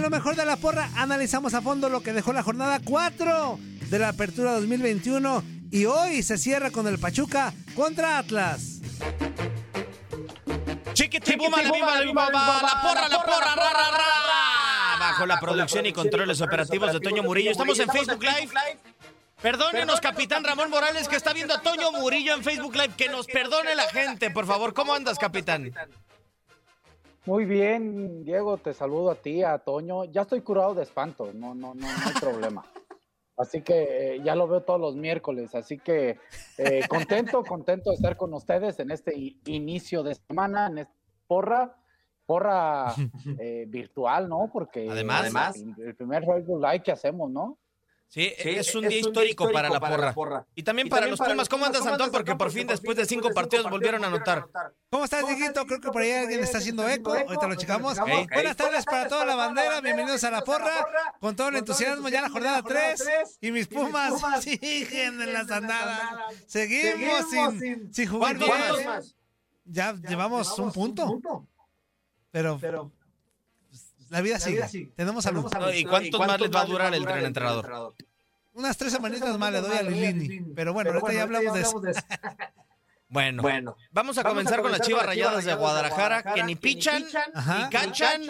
En lo mejor de la porra analizamos a fondo lo que dejó la jornada 4 de la Apertura 2021 y hoy se cierra con el Pachuca contra Atlas. Chiquitibuma, la viva, la viva, la porra, la porra, ra, ra, ra. Bajo la producción y controles operativos de Toño Murillo. Estamos en Facebook Live. Perdónenos, capitán Ramón Morales, que está viendo a Toño Murillo en Facebook Live. Que nos perdone la gente, por favor. ¿Cómo andas, capitán? Muy bien, Diego, te saludo a ti, a Toño. Ya estoy curado de espanto, no, no, no, no hay problema. Así que eh, ya lo veo todos los miércoles, así que eh, contento, contento de estar con ustedes en este inicio de semana, en esta porra, porra eh, virtual, ¿no? Porque además, además, el primer Facebook Live que hacemos, ¿no? Sí, es, un, día, histórico para, la, porra. Y también para los Pumas. ¿Cómo andas, Antón? Porque por fin, después de cinco partidos, volvieron a anotar. ¿Cómo estás, Dieguito? Creo que por ahí alguien está haciendo eco. Ahorita lo checamos. Buenas tardes para toda la bandera. Bienvenidos a la porra. Con todo el entusiasmo, ya la jornada 3. Y mis Pumas siguen en las andadas. Seguimos sin, jugar bien. Ya llevamos un punto. Pero la vida sigue. Tenemos salud. ¿Y cuántos más les va a durar el tren entrenador? Unas tres semanitas más le doy a Lilini. Pero bueno, ahorita ya hablamos de eso. Bueno, bueno, vamos a comenzar con las chivas rayadas de Guadalajara, que ni pichan, ni cachan,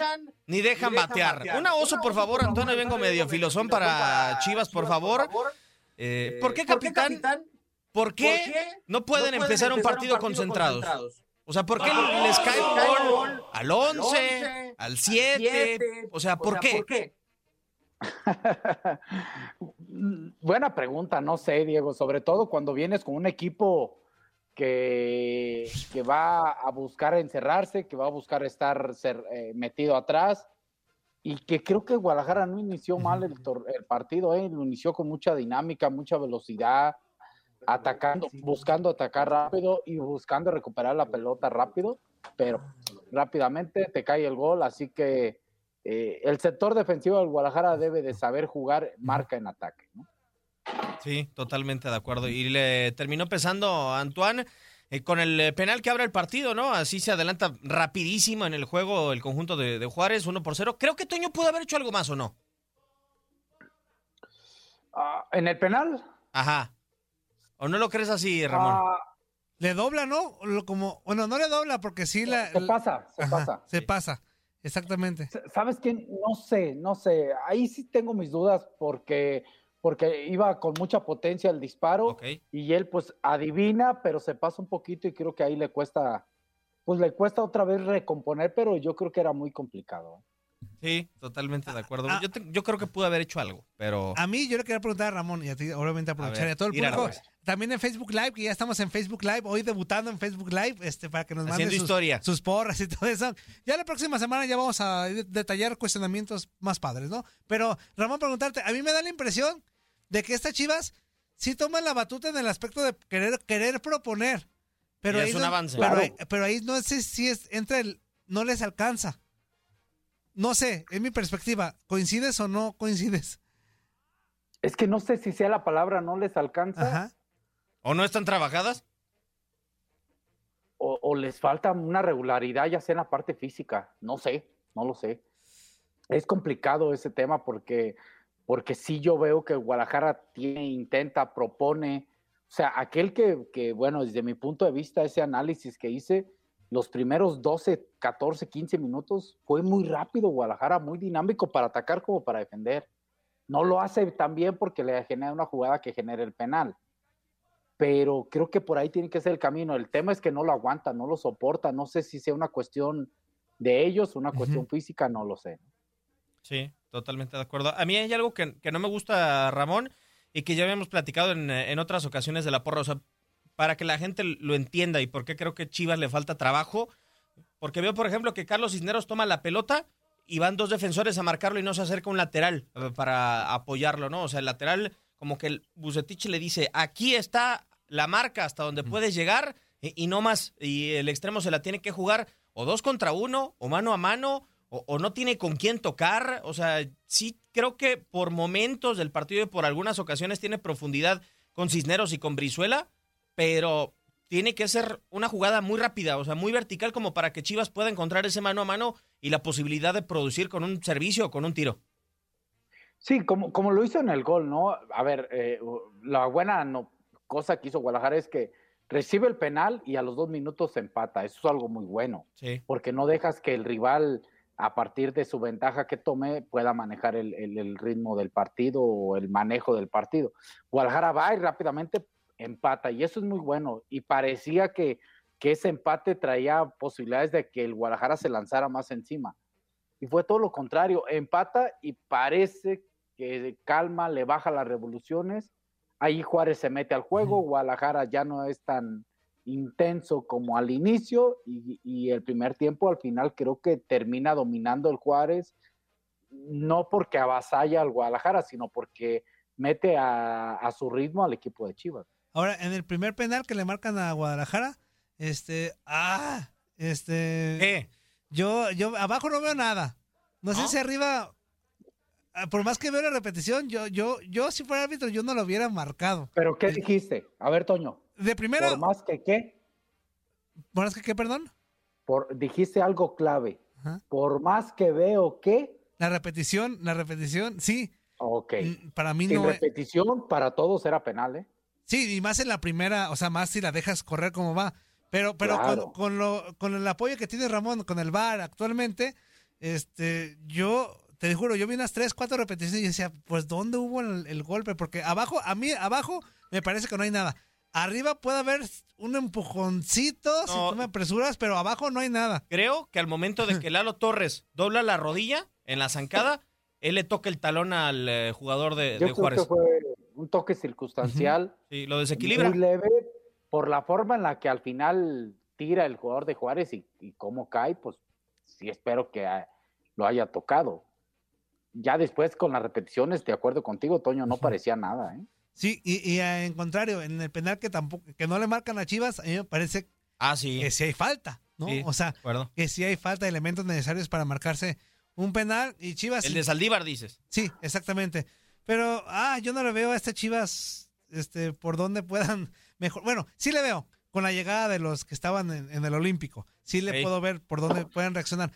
ni dejan batear. Una oso, por favor, Antonio, vengo medio filosón para chivas, por favor. Eh, ¿Por qué, capitán? ¿Por qué no pueden empezar un partido concentrados? O sea, ¿por qué les cae gol al 11, al 7? O sea, ¿por qué? Buena pregunta, no sé, Diego, sobre todo cuando vienes con un equipo que, que va a buscar encerrarse, que va a buscar estar eh, metido atrás y que creo que Guadalajara no inició mal el, el partido, ¿eh? lo inició con mucha dinámica, mucha velocidad, atacando, buscando atacar rápido y buscando recuperar la pelota rápido, pero rápidamente te cae el gol, así que eh, el sector defensivo del Guadalajara debe de saber jugar marca en ataque. Sí, totalmente de acuerdo. Y le terminó pesando a Antoine eh, con el eh, penal que abre el partido, ¿no? Así se adelanta rapidísimo en el juego el conjunto de, Juárez, 1 por 0. Creo que Toño pudo haber hecho algo más, ¿o no? Ah, ¿En el penal? Ajá. ¿O no lo crees así, Ramón? Ah, le dobla, ¿no? Como, bueno, no le dobla porque sí la. Se pasa, se pasa. Se pasa, exactamente. ¿Sabes qué? No sé, no sé. Ahí sí tengo mis dudas porque, porque iba con mucha potencia el disparo y él pues adivina, pero se pasa un poquito y creo que ahí le cuesta, pues le cuesta otra vez recomponer, pero yo creo que era muy complicado. Sí, totalmente de acuerdo. Ah, yo, creo que pude haber hecho algo, pero. A mí, yo le quería preguntar a Ramón y a ti, obviamente, aprovechar a, todo el público. También en Facebook Live, que ya estamos en Facebook Live, hoy debutando en Facebook Live, este, para que nos manden sus, sus, porras y todo eso. Ya la próxima semana ya vamos a detallar cuestionamientos más padres, ¿no? Pero, Ramón, preguntarte, a mí me da la impresión de que estas chivas sí toman la batuta en el aspecto de querer, querer proponer. Pero es un avance. Pero, pero ahí no sé si es entre el. No les alcanza. No sé, en mi perspectiva, ¿coincides o no coincides? Es que no sé si sea la palabra no les alcanza. ¿O no están trabajadas? O, les falta una regularidad, ya sea en la parte física. No sé, no lo sé. Es complicado ese tema porque, porque sí yo veo que Guadalajara tiene, intenta, propone. O sea, aquel que, que, bueno, desde mi punto de vista, ese análisis que hice, los primeros 12, 14, 15 minutos fue muy rápido Guadalajara, muy dinámico para atacar como para defender. No lo hace tan bien porque le genera una jugada que genera el penal. Pero creo que por ahí tiene que ser el camino. El tema es que no lo aguanta, no lo soporta. No sé si sea una cuestión de ellos, una cuestión física, no lo sé. Sí, totalmente de acuerdo. A mí hay algo que, no me gusta, Ramón, y que ya habíamos platicado en, en otras ocasiones de la porra. O sea, para que la gente lo entienda y por qué creo que Chivas le falta trabajo. Porque veo, por ejemplo, que Carlos Cisneros toma la pelota y van dos defensores a marcarlo y no se acerca un lateral eh, para apoyarlo, ¿no? O sea, el lateral, como que el Bucetich le dice, aquí está la marca hasta donde puedes llegar y, no más. Y el extremo se la tiene que jugar o dos contra uno, o mano a mano, o, o, no tiene con quién tocar. O sea, sí creo que por momentos del partido y por algunas ocasiones tiene profundidad con Cisneros y con Brizuela, pero tiene que ser una jugada muy rápida, o sea, muy vertical como para que Chivas pueda encontrar ese mano a mano y la posibilidad de producir con un servicio o con un tiro. Sí, como, como lo hizo en el gol, ¿no? A ver, eh, la buena no, cosa que hizo Guadalajara es que recibe el penal y a los dos minutos se empata. Eso es algo muy bueno, sí. porque no dejas que el rival, a partir de su ventaja que tome, pueda manejar el, el, ritmo del partido o el manejo del partido. Guadalajara va y rápidamente empata, y eso es muy bueno. Y parecía que, que ese empate traía posibilidades de que el Guadalajara se lanzara más encima. Y fue todo lo contrario, empata y parece que calma, le baja las revoluciones. Ahí Juárez se mete al juego, Guadalajara ya no es tan intenso como al inicio y, el primer tiempo al final creo que termina dominando el Juárez, no porque avasalla al Guadalajara, sino porque mete a, su ritmo al equipo de Chivas. Ahora, en el primer penal que le marcan a Guadalajara, este, ah, este, ¿qué? Yo, yo abajo no veo nada. No, sé si arriba Ah, por más que veo la repetición, yo, yo, yo si fuera árbitro, yo no lo hubiera marcado. ¿Pero qué dijiste? A ver, Toño. De primero. ¿Por más que qué? ¿Por más que qué, perdón? Por, dijiste algo clave. Por más que veo que. La repetición, la repetición, sí. Ok. Mm, para mí Sin repetición, para todos era penal, ¿eh? Sí, y más en la primera, o sea, más si la dejas correr como va. Pero, pero con, con, lo, con el apoyo que tiene Ramón con el VAR actualmente, este, yo te juro, yo vi unas tres, cuatro repeticiones y decía, pues ¿dónde hubo el, golpe? Porque abajo, a mí, abajo me parece que no hay nada. Arriba puede haber un empujoncito si tú me apresuras, pero abajo no hay nada. Creo que al momento de que Lalo Torres dobla la rodilla en la zancada, él le toca el talón al eh, jugador de, Yo Juárez. Creo que fue un toque circunstancial. Sí, lo desequilibra. Muy leve, por la forma en la que al final tira el jugador de Juárez y, y cómo cae, pues sí espero que ah, lo haya tocado ya después con las repeticiones, de acuerdo contigo, Toño, no parecía nada, ¿eh? Sí, y, en contrario, en el penal que tampoco, que no le marcan a Chivas, a mí me parece ah, sí. que sí hay falta, ¿no? o sea, que sí hay falta de elementos necesarios para marcarse un penal y Chivas. El de Saldívar, dices. Sí, exactamente. Pero, ah, yo no le veo a este Chivas, este, por donde puedan mejor. Bueno, sí le veo con la llegada de los que estaban en, el Olímpico. Sí le puedo ver por dónde pueden reaccionar.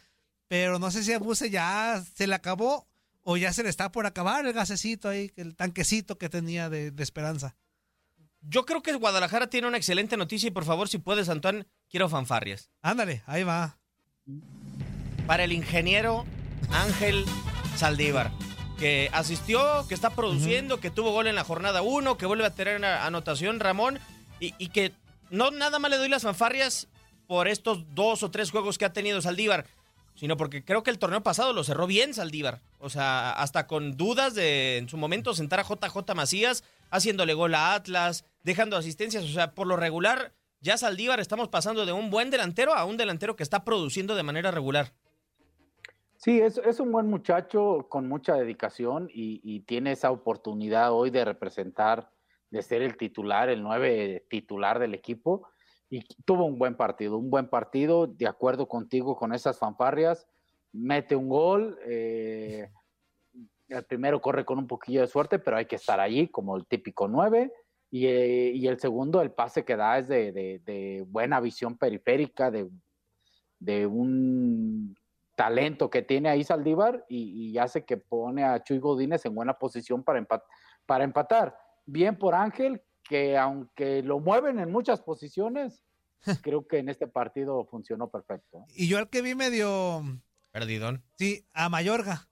Pero no sé si a Buse ya se le acabó o ya se le está por acabar el gasecito ahí, el tanquecito que tenía de, esperanza. Yo creo que Guadalajara tiene una excelente noticia y por favor, si puedes, Antoine, quiero fanfarrias. Ándale, ahí va. Para el ingeniero Ángel Saldívar, que asistió, que está produciendo, que tuvo gol en la jornada 1, que vuelve a tener una anotación, Ramón, y, y, que no nada más le doy las fanfarrias por estos dos o tres juegos que ha tenido Saldívar, sino porque creo que el torneo pasado lo cerró bien Saldívar. O sea, hasta con dudas de en su momento sentar a JJ Macías, haciéndole gol a Atlas, dejando asistencias. O sea, por lo regular, ya Saldívar estamos pasando de un buen delantero a un delantero que está produciendo de manera regular. Sí, es, es un buen muchacho con mucha dedicación y, y, tiene esa oportunidad hoy de representar, de ser el titular, el nueve titular del equipo y tuvo un buen partido, un buen partido, de acuerdo contigo con esas fanfarrias, mete un gol, eh, el primero corre con un poquillo de suerte, pero hay que estar allí como el típico 9, eh, y, el segundo, el pase que da es de, buena visión periférica, de, un talento que tiene ahí Saldívar y, hace que pone a Chuy Godínez en buena posición para, para empatar. Bien por Ángel, que aunque lo mueven en muchas posiciones, creo que en este partido funcionó perfecto. Y yo al que vi medio... Perdidón. Sí, a Mayorga.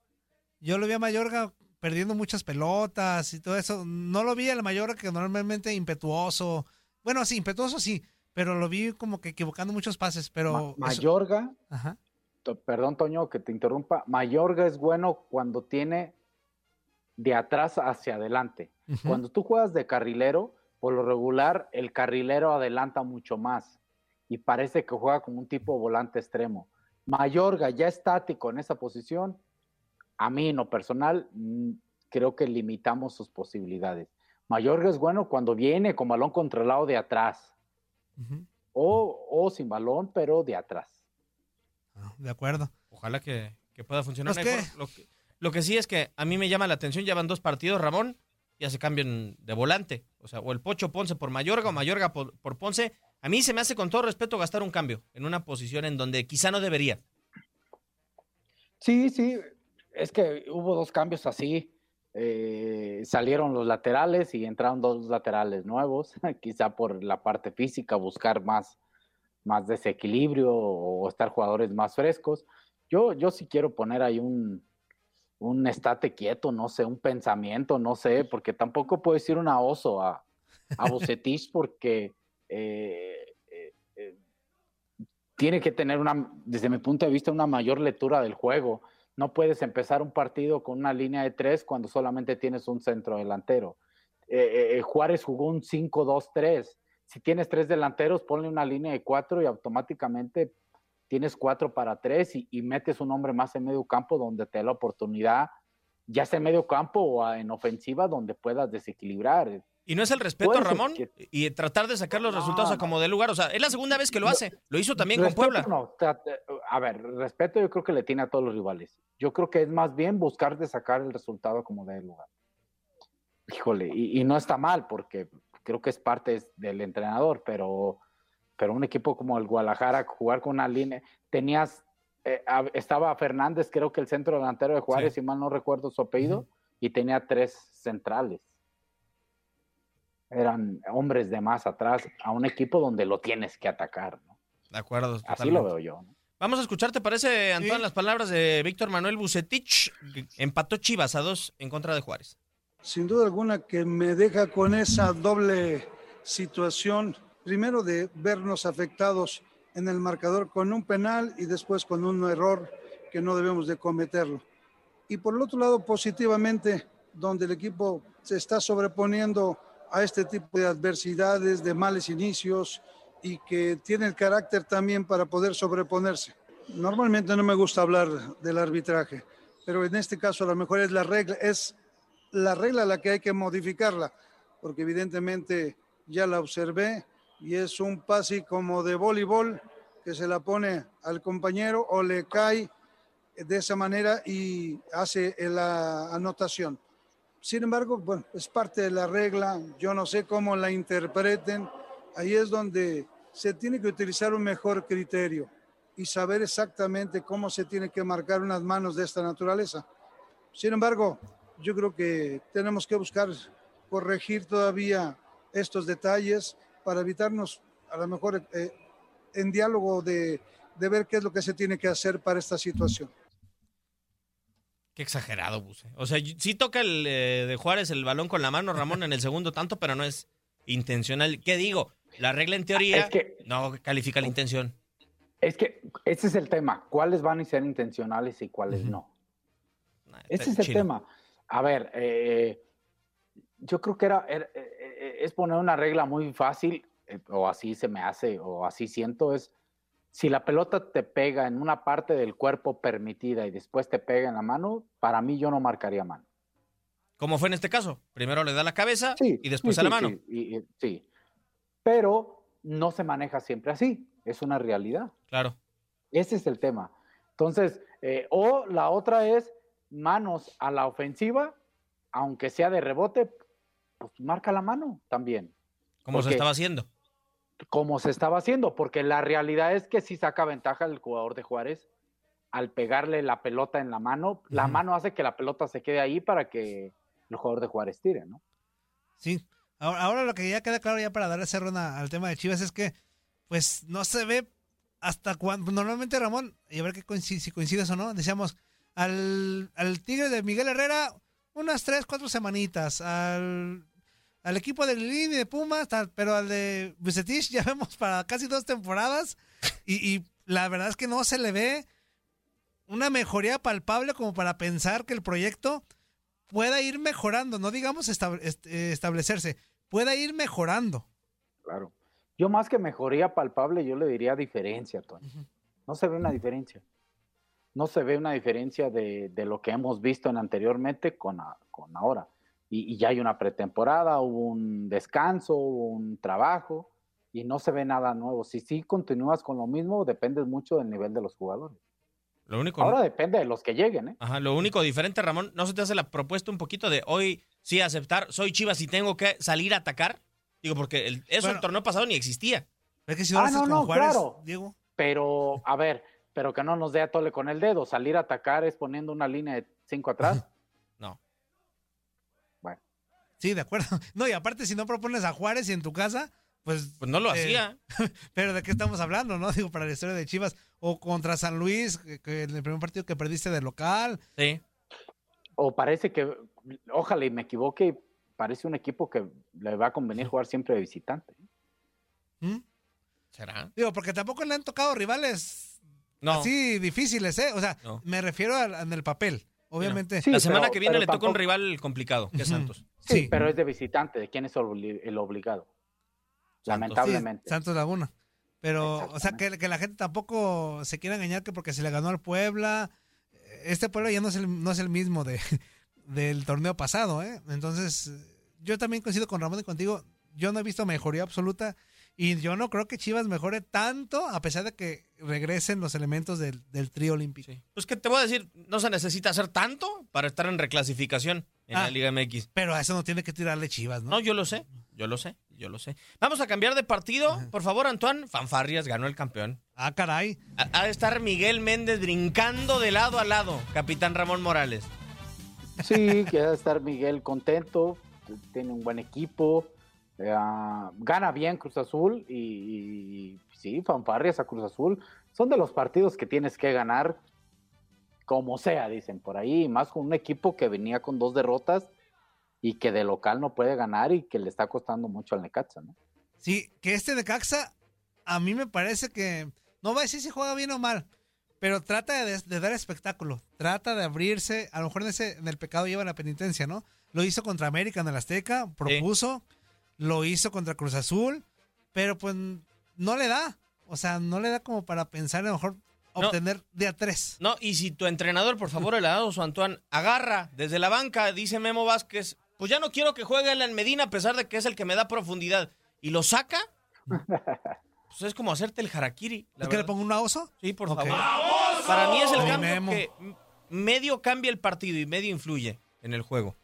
Yo lo vi a Mayorga perdiendo muchas pelotas y todo eso. No lo vi a la Mayorga que normalmente impetuoso. Bueno, sí, impetuoso sí, pero lo vi como que equivocando muchos pases, pero... Mayorga, Ajá. Perdón Toño que te interrumpa, Mayorga es bueno cuando tiene de atrás hacia adelante. Cuando tú juegas de carrilero, por lo regular el carrilero adelanta mucho más y parece que juega como un tipo volante extremo. Mayorga ya estático en esa posición, a mí en lo personal mm, creo que limitamos sus posibilidades. Mayorga es bueno cuando viene con balón controlado de atrás o, sin balón, pero de atrás. Ah, de acuerdo. Ojalá que, pueda funcionar Lo, que, lo que sí es que a mí me llama la atención, ya van dos partidos, Ramón, ya se cambian de volante. O sea, o el Pocho Ponce por Mayorga o Mayorga por, Ponce. A mí se me hace con todo respeto gastar un cambio en una posición en donde quizá no debería. Sí, sí, es que hubo dos cambios así. Eh, salieron los laterales y entraron dos laterales nuevos, quizá por la parte física, buscar más, más desequilibrio o estar jugadores más frescos. Yo, yo sí quiero poner ahí un, un estate quieto, no sé, un pensamiento, no sé, porque tampoco puedo decir una oso a, a Bucetich porque eh, eh, eh, tiene que tener una, desde mi punto de vista, una mayor lectura del juego. No puedes empezar un partido con una línea de tres cuando solamente tienes un centro delantero. Juárez jugó un 5-2-3. Si tienes tres delanteros, ponle una línea de cuatro y automáticamente tienes cuatro para tres y, metes un hombre más en medio campo donde te da la oportunidad, ya sea en medio campo o en ofensiva, donde puedas desequilibrar. Y no es el respeto, Ramón, y tratar de sacar los resultados a como de lugar. O sea, es la segunda vez que lo hace. Lo hizo también con Puebla. No, a ver, respeto yo creo que le tiene a todos los rivales. Yo creo que es más bien buscar de sacar el resultado como de lugar. Híjole, y, y no está mal porque creo que es parte del entrenador, pero pero un equipo como el Guadalajara, jugar con una línea, tenías, eh, estaba Fernández, creo que el centro delantero de Juárez, si mal no recuerdo su apellido, y tenía tres centrales. Eran hombres de más atrás a un equipo donde lo tienes que atacar, ¿no? De acuerdo. Así lo veo yo. Vamos a escuchar, ¿te parece, Antoine, las palabras de Víctor Manuel Bucetich? Empató Chivas a dos en contra de Juárez. Sin duda alguna que me deja con esa doble situación primero de vernos afectados en el marcador con un penal y después con un error que no debemos de cometerlo. Y por el otro lado, positivamente, donde el equipo se está sobreponiendo a este tipo de adversidades, de males inicios y que tiene el carácter también para poder sobreponerse. Normalmente no me gusta hablar del arbitraje, pero en este caso a lo mejor es la regla, es la regla la que hay que modificarla, porque evidentemente ya la observé y es un pase como de voleibol que se la pone al compañero o le cae de esa manera y hace la anotación. Sin embargo, bueno, es parte de la regla, yo no sé cómo la interpreten, ahí es donde se tiene que utilizar un mejor criterio y saber exactamente cómo se tiene que marcar unas manos de esta naturaleza. Sin embargo, yo creo que tenemos que buscar corregir todavía estos detalles para evitarnos a lo mejor eh, en diálogo de, ver qué es lo que se tiene que hacer para esta situación. Qué exagerado, Buse. O sea, sí toca el eh, de Juárez el balón con la mano, Ramón, en el segundo tanto, pero no es intencional. ¿Qué digo? La regla en teoría no califica la intención. Es que ese es el tema. ¿Cuáles van a ser intencionales y cuáles no? ese es el tema. A ver, eh, yo creo que era, es poner una regla muy fácil, eh, o así se me hace, o así siento, es si la pelota te pega en una parte del cuerpo permitida y después te pega en la mano, para mí yo no marcaría mano. Como fue en este caso, primero le da la cabeza y después a la mano. sí, pero no se maneja siempre así, es una realidad. Claro. Ese es el tema. Entonces, eh, o la otra es manos a la ofensiva, aunque sea de rebote, pues marca la mano también. Como se estaba haciendo. Como se estaba haciendo, porque la realidad es que si saca ventaja el jugador de Juárez al pegarle la pelota en la mano. La mano hace que la pelota se quede ahí para que el jugador de Juárez tire, ¿no? Sí. Ahora, lo que ya queda claro ya para darle cerro al tema de Chivas es que pues no se ve hasta cuando normalmente Ramón, y a ver qué si coincides o no, decíamos al, al Tigre de Miguel Herrera unas tres, cuatro semanitas, al al equipo de Lili y de Pumas, pero al de Bucetich ya vemos para casi dos temporadas y, la verdad es que no se le ve una mejoría palpable como para pensar que el proyecto pueda ir mejorando, no digamos establecerse, pueda ir mejorando. Claro. Yo más que mejoría palpable, yo le diría diferencia, Tony. No se ve una diferencia. No se ve una diferencia de, lo que hemos visto en anteriormente con, con ahora y, ya hay una pretemporada, hubo un descanso, hubo un trabajo y no se ve nada nuevo. Si sí continúas con lo mismo, depende mucho del nivel de los jugadores. Lo único, Ahora depende de los que lleguen. ¿eh? Ajá, lo único diferente, Ramón, ¿no se te hace la propuesta un poquito de hoy sí aceptar, soy Chivas y tengo que salir a atacar? Digo, porque el, eso el torneo pasado ni existía. Es que si ah, no, no, claro. Diego. Pero, a ver, pero que no nos dé a tole con el dedo. Salir a atacar es poniendo una línea de cinco atrás. no. Bueno. Sí, de acuerdo. No, y aparte, si no propones a Juárez y en tu casa, pues. Pues no lo eh, hacía. Pero de qué estamos hablando, ¿no? Digo, para la historia de Chivas. O contra San Luis, que, en el primer partido que perdiste de local. Sí. O parece que, ojalá y me equivoque, parece un equipo que le va a convenir jugar siempre de visitante. ¿Mm? ¿Será? Digo, porque tampoco le han tocado rivales así difíciles, ¿eh? O sea, me refiero en el papel. Obviamente. la semana que viene le toca un rival complicado, que es Santos. Sí, pero es de visitante. ¿De quién es el obligado? Lamentablemente. Santos Laguna. Pero, o sea, que, la gente tampoco se quiera engañar que porque se le ganó al Puebla, este Puebla ya no es el, no es el mismo de, del torneo pasado, ¿eh? Entonces, yo también coincido con Ramón y contigo, yo no he visto mejoría absoluta y yo no creo que Chivas mejore tanto a pesar de que regresen los elementos del, del trío olímpico. Pues que te voy a decir, no se necesita hacer tanto para estar en reclasificación en la ah, Liga MX. Pero a eso no tiene que tirarle Chivas, ¿no? No, yo lo sé, yo lo sé, yo lo sé. Vamos a cambiar de partido. Por favor, Antoine. Fanfarrias ganó el campeón. Ah, caray. Ha de estar Miguel Méndez brincando de lado a lado, capitán Ramón Morales. Sí, que ha de estar Miguel contento, tiene un buen equipo eh, gana bien Cruz Azul y, sí, fanfarrias a Cruz Azul. Son de los partidos que tienes que ganar como sea, dicen por ahí, más con un equipo que venía con dos derrotas y que de local no puede ganar y que le está costando mucho al Necaxa, ¿no? Sí, que este Necaxa a mí me parece que no va a decir si juega bien o mal, pero trata de, dar espectáculo, trata de abrirse, a lo mejor en, ese, en el pecado lleva la penitencia, ¿no? Lo hizo contra América en el Azteca, propuso lo hizo contra Cruz Azul, pero pues no le da. O sea, no le da como para pensar a lo mejor obtener de a tres. No, y si tu entrenador, por favor, el o Antoine, agarra desde la banca, dice Memo Vázquez, pues ya no quiero que juegue en Medina a pesar de que es el que me da profundidad, y lo saca, pues es como hacerte el harakiri. ¿Es que le pongo un oso? Sí, por favor. Para mí es el cambio que medio cambia el partido y medio influye en el juego.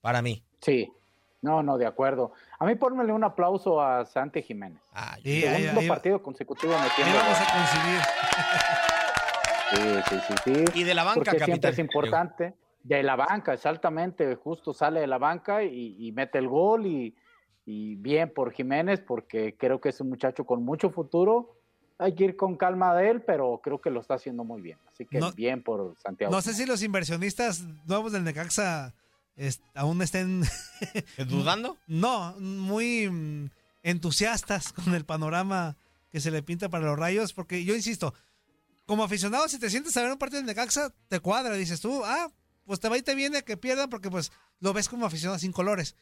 Para mí. Sí, no, no, de acuerdo. A mí pónmele un aplauso a Santi Jiménez. Ah, Segundo partido consecutivo metiendo. vamos a Sí, sí, sí, sí. Y de la banca, Porque siempre es importante. De la banca, exactamente. Justo sale de la banca y, mete el gol y, bien por Jiménez porque creo que es un muchacho con mucho futuro. Hay que ir con calma de él, pero creo que lo está haciendo muy bien. Así que bien por Santiago. No sé si los inversionistas nuevos del Necaxa aún estén dudando. No, muy mm, entusiastas con el panorama que se le pinta para los rayos, porque yo insisto, como aficionado, si te sientes a ver un partido de Necaxa, te cuadra, dices tú, ah, pues te va y te viene que pierdan porque pues lo ves como aficionado sin colores.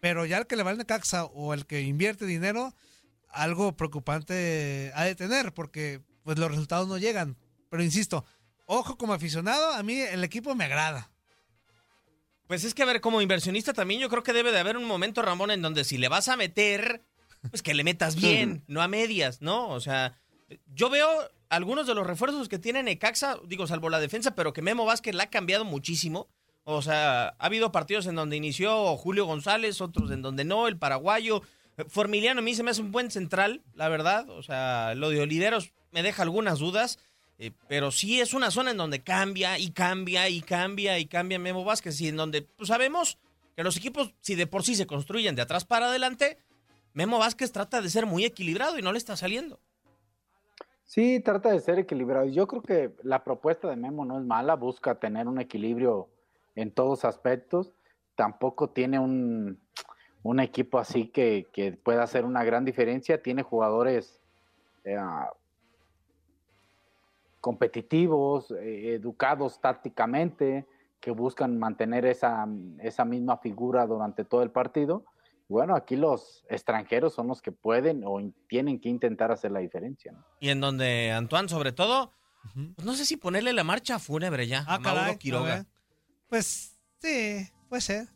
Pero ya el que le va al Necaxa o el que invierte dinero, algo preocupante ha de tener porque pues los resultados no llegan. Pero insisto, ojo como aficionado, a mí el equipo me agrada. Pues es que, a ver, como inversionista también yo creo que debe de haber un momento, Ramón, en donde si le vas a meter, pues que le metas bien, no a medias, ¿no? O sea, yo veo algunos de los refuerzos que tiene Necaxa, digo, salvo la defensa, pero que Memo Vázquez la ha cambiado muchísimo. O sea, ha habido partidos en donde inició Julio González, otros en donde no, el paraguayo. Formiliano a mí se me hace un buen central, la verdad. O sea, lo de Oliveros me deja algunas dudas. Eh, pero sí es una zona en donde cambia y cambia y cambia y cambia Memo Vázquez y en donde pues, sabemos que los equipos, si de por sí se construyen de atrás para adelante, Memo Vázquez trata de ser muy equilibrado y no le está saliendo. Sí, trata de ser equilibrado. Yo creo que la propuesta de Memo no es mala, busca tener un equilibrio en todos aspectos. Tampoco tiene un, equipo así que, pueda hacer una gran diferencia. Tiene jugadores eh, competitivos, eh, educados tácticamente, que buscan mantener esa, esa misma figura durante todo el partido. Bueno, aquí los extranjeros son los que pueden o tienen que intentar hacer la diferencia. Y en donde Antoine, sobre todo, pues no sé si ponerle la marcha fúnebre ya ah, a Mauro Quiroga. Pues sí, puede ser.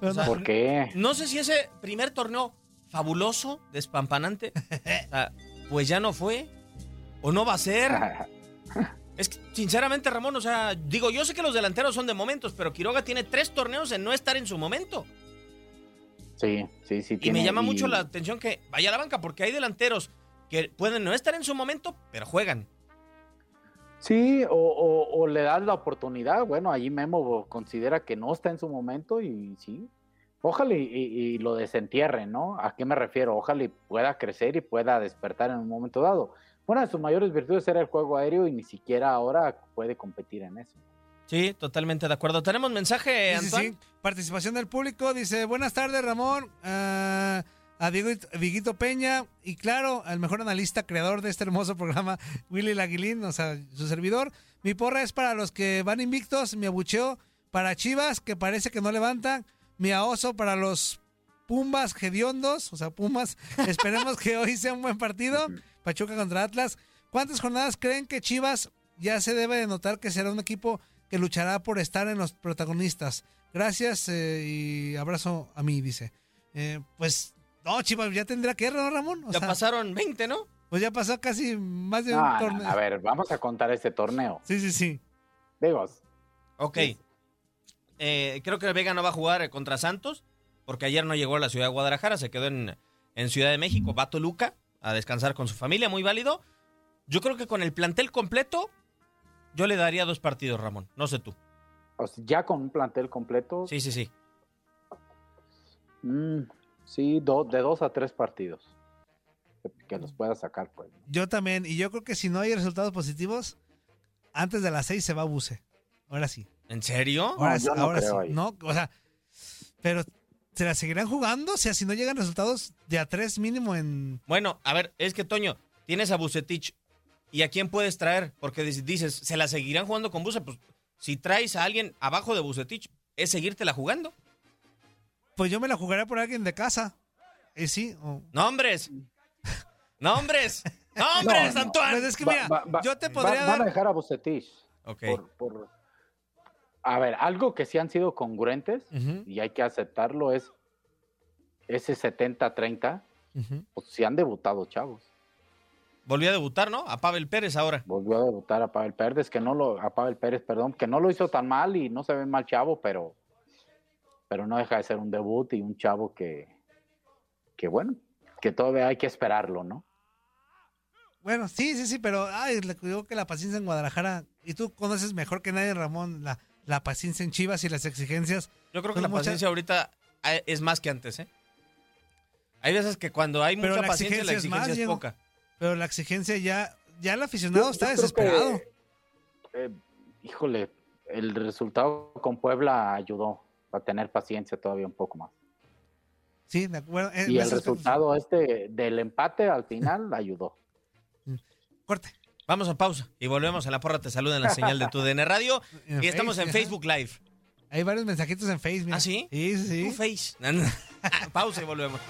¿Por qué? No sé si ese primer torneo fabuloso, despampanante, pues ya no fue. ¿O no va a ser? es que, sinceramente, Ramón, o sea, digo, yo sé que los delanteros son de momentos, pero Quiroga tiene tres torneos en no estar en su momento. Sí, sí, sí. Y me llama mucho la atención que vaya a la banca, porque hay delanteros que pueden no estar en su momento, pero juegan. Sí, o, le das la oportunidad. Bueno, ahí Memo considera que no está en su momento y sí. Ojalá y, lo desentierre, ¿no? ¿A qué me refiero? Ojalá y pueda crecer y pueda despertar en un momento dado. Una de sus mayores virtudes era el juego aéreo y ni siquiera ahora puede competir en eso. Sí, totalmente de acuerdo. Tenemos mensaje, Antoine. Sí, Participación del público. Dice, buenas tardes, Ramón. Uh, a Diego, Peña y claro, al mejor analista, creador de este hermoso programa, Willy Laguilín, o sea, su servidor. Mi porra es para los que van invictos, mi abucheo para Chivas, que parece que no levantan, mi aoso para los Pumbas hediondos, o sea, Pumas. Esperemos que hoy sea un buen partido. Pachuca contra Atlas. ¿Cuántas jornadas creen que Chivas ya se debe de notar que será un equipo que luchará por estar en los protagonistas? Gracias eh, y abrazo a mí, dice. Eh, pues no, Chivas ya tendrá que ir, ¿no, Ramón? ya pasaron 20, ¿no? Pues ya pasó casi más de un torneo. a ver, vamos a contar este torneo. Sí, sí, sí. Digo. Ok. Eh, creo que el Vega no va a jugar contra Santos, porque ayer no llegó a la ciudad de Guadalajara, se quedó en, en Ciudad de México, va a Toluca a descansar con su familia, muy válido. Yo creo que con el plantel completo, yo le daría dos partidos, Ramón. No sé tú. ya con un plantel completo. Sí, sí, sí. Mm, Sí, de dos a tres partidos. Que, los pueda sacar, pues. Yo también, y yo creo que si no hay resultados positivos, antes de las seis se va a Buse. Ahora sí. ¿En serio? Ahora, sí, ahora sí. No, o sea, pero ¿se la seguirán jugando? O sea, si no llegan resultados de a tres mínimo en. Bueno, a ver, es que Toño, tienes a Bucetich. ¿Y a quién puedes traer? Porque dices, ¿se la seguirán jugando con Buse? Pues si traes a alguien abajo de Bucetich, es seguírtela jugando. Pues yo me la jugaré por alguien de casa. ¿Y sí? ¡Nombres! ¡Nombres! ¡Nombres, Antoine! Pues es que mira, yo te podría Van a dejar a Bucetich. Ok. Por, A ver, algo que sí han sido congruentes, y hay que aceptarlo, es ese 70-30, pues sí han debutado chavos. Volvió a debutar, ¿no? A Pavel Pérez ahora. Volvió a debutar a Pavel Pérez, que no lo, a Pavel Pérez, perdón, que no lo hizo tan mal y no se ve mal chavo, pero pero no deja de ser un debut y un chavo que, que bueno, que todavía hay que esperarlo, ¿no? Bueno, sí, sí, sí, pero ay, le digo que la paciencia en Guadalajara, y tú conoces mejor que nadie, Ramón, la, la paciencia en Chivas y las exigencias. Yo creo que la paciencia ahorita eh, es más que antes, ¿eh? Hay veces que cuando hay mucha paciencia, la exigencia es, poca. Pero la exigencia ya, ya el aficionado está desesperado. Eh, híjole, el resultado con Puebla ayudó para tener paciencia todavía un poco más. Sí, de acuerdo. Eh, y el resultado este del empate al final ayudó. Corte. Vamos a pausa y volvemos a la porra. Te saluda en la señal de tu DN Radio. y estamos en Facebook Live. Hay varios mensajitos en Facebook. ¿Ah, sí? Sí, sí. Tu Face. pausa y volvemos.